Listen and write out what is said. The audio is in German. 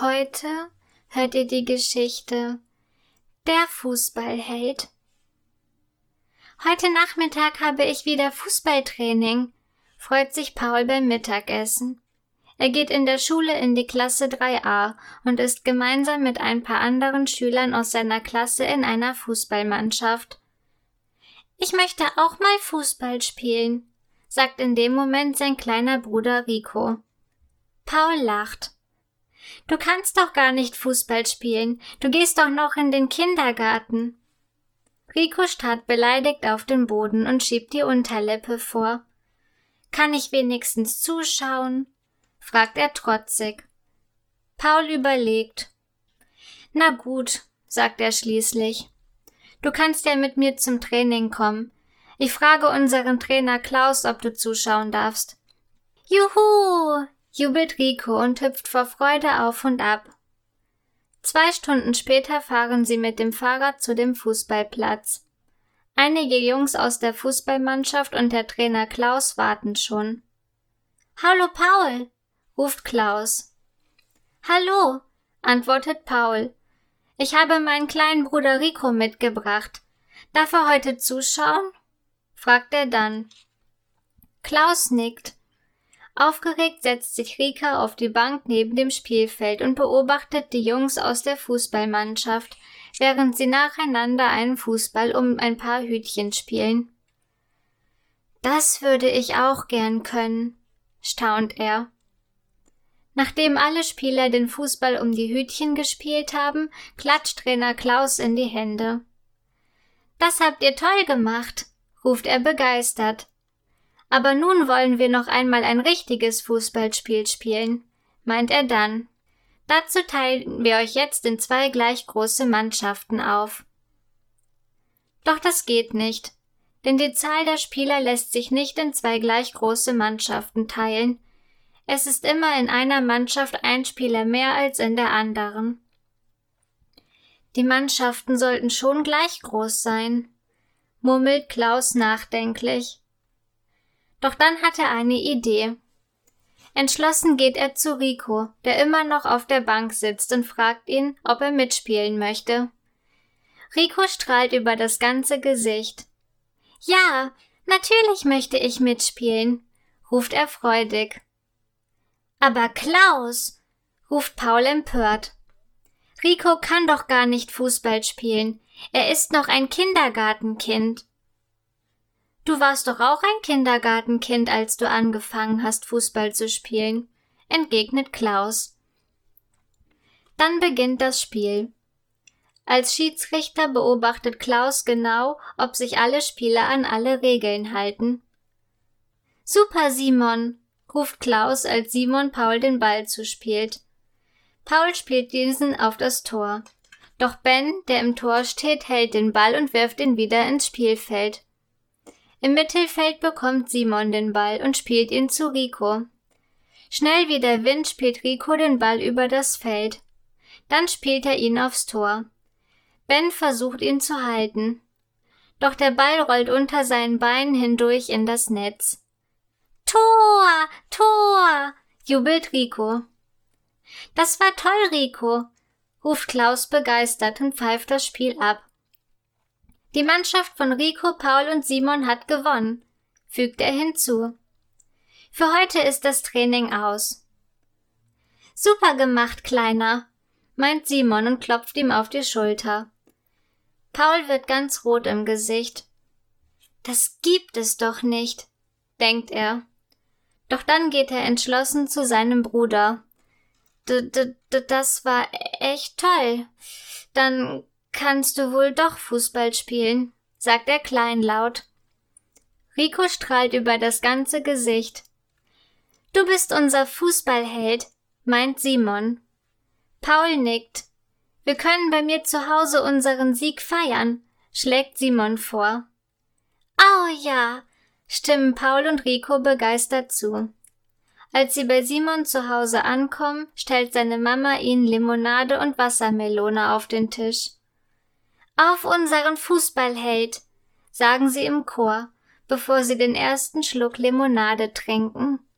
Heute hört ihr die Geschichte Der Fußballheld. Heute Nachmittag habe ich wieder Fußballtraining, freut sich Paul beim Mittagessen. Er geht in der Schule in die Klasse 3a und ist gemeinsam mit ein paar anderen Schülern aus seiner Klasse in einer Fußballmannschaft. Ich möchte auch mal Fußball spielen, sagt in dem Moment sein kleiner Bruder Rico. Paul lacht. Du kannst doch gar nicht Fußball spielen. Du gehst doch noch in den Kindergarten. Rico starrt beleidigt auf den Boden und schiebt die Unterlippe vor. Kann ich wenigstens zuschauen? fragt er trotzig. Paul überlegt. Na gut, sagt er schließlich. Du kannst ja mit mir zum Training kommen. Ich frage unseren Trainer Klaus, ob du zuschauen darfst. Juhu, jubelt Rico und hüpft vor Freude auf und ab. Zwei Stunden später fahren sie mit dem Fahrrad zu dem Fußballplatz. Einige Jungs aus der Fußballmannschaft und der Trainer Klaus warten schon. Hallo Paul, ruft Klaus. Hallo, antwortet Paul. Ich habe meinen kleinen Bruder Rico mitgebracht. Darf er heute zuschauen? fragt er dann. Klaus nickt. Aufgeregt setzt sich Rika auf die Bank neben dem Spielfeld und beobachtet die Jungs aus der Fußballmannschaft, während sie nacheinander einen Fußball um ein paar Hütchen spielen. Das würde ich auch gern können, staunt er. Nachdem alle Spieler den Fußball um die Hütchen gespielt haben, klatscht Trainer Klaus in die Hände. Das habt ihr toll gemacht, ruft er begeistert. Aber nun wollen wir noch einmal ein richtiges Fußballspiel spielen, meint er dann. Dazu teilen wir euch jetzt in zwei gleich große Mannschaften auf. Doch das geht nicht, denn die Zahl der Spieler lässt sich nicht in zwei gleich große Mannschaften teilen. Es ist immer in einer Mannschaft ein Spieler mehr als in der anderen. Die Mannschaften sollten schon gleich groß sein, murmelt Klaus nachdenklich. Doch dann hat er eine Idee. Entschlossen geht er zu Rico, der immer noch auf der Bank sitzt und fragt ihn, ob er mitspielen möchte. Rico strahlt über das ganze Gesicht. Ja, natürlich möchte ich mitspielen, ruft er freudig. Aber Klaus, ruft Paul empört. Rico kann doch gar nicht Fußball spielen. Er ist noch ein Kindergartenkind. Du warst doch auch ein Kindergartenkind, als du angefangen hast, Fußball zu spielen, entgegnet Klaus. Dann beginnt das Spiel. Als Schiedsrichter beobachtet Klaus genau, ob sich alle Spieler an alle Regeln halten. Super, Simon, ruft Klaus, als Simon Paul den Ball zuspielt. Paul spielt diesen auf das Tor. Doch Ben, der im Tor steht, hält den Ball und wirft ihn wieder ins Spielfeld. Im Mittelfeld bekommt Simon den Ball und spielt ihn zu Rico. Schnell wie der Wind spielt Rico den Ball über das Feld. Dann spielt er ihn aufs Tor. Ben versucht ihn zu halten. Doch der Ball rollt unter seinen Beinen hindurch in das Netz. Tor, Tor, jubelt Rico. Das war toll, Rico, ruft Klaus begeistert und pfeift das Spiel ab. Die Mannschaft von Rico, Paul und Simon hat gewonnen, fügt er hinzu. Für heute ist das Training aus. Super gemacht, Kleiner, meint Simon und klopft ihm auf die Schulter. Paul wird ganz rot im Gesicht. Das gibt es doch nicht, denkt er. Doch dann geht er entschlossen zu seinem Bruder. D -d -d das war echt toll. Dann Kannst du wohl doch Fußball spielen, sagt er kleinlaut. Rico strahlt über das ganze Gesicht. Du bist unser Fußballheld, meint Simon. Paul nickt. Wir können bei mir zu Hause unseren Sieg feiern, schlägt Simon vor. Oh ja, stimmen Paul und Rico begeistert zu. Als sie bei Simon zu Hause ankommen, stellt seine Mama ihnen Limonade und Wassermelone auf den Tisch. Auf unseren Fußballheld, sagen sie im Chor, bevor sie den ersten Schluck Limonade trinken.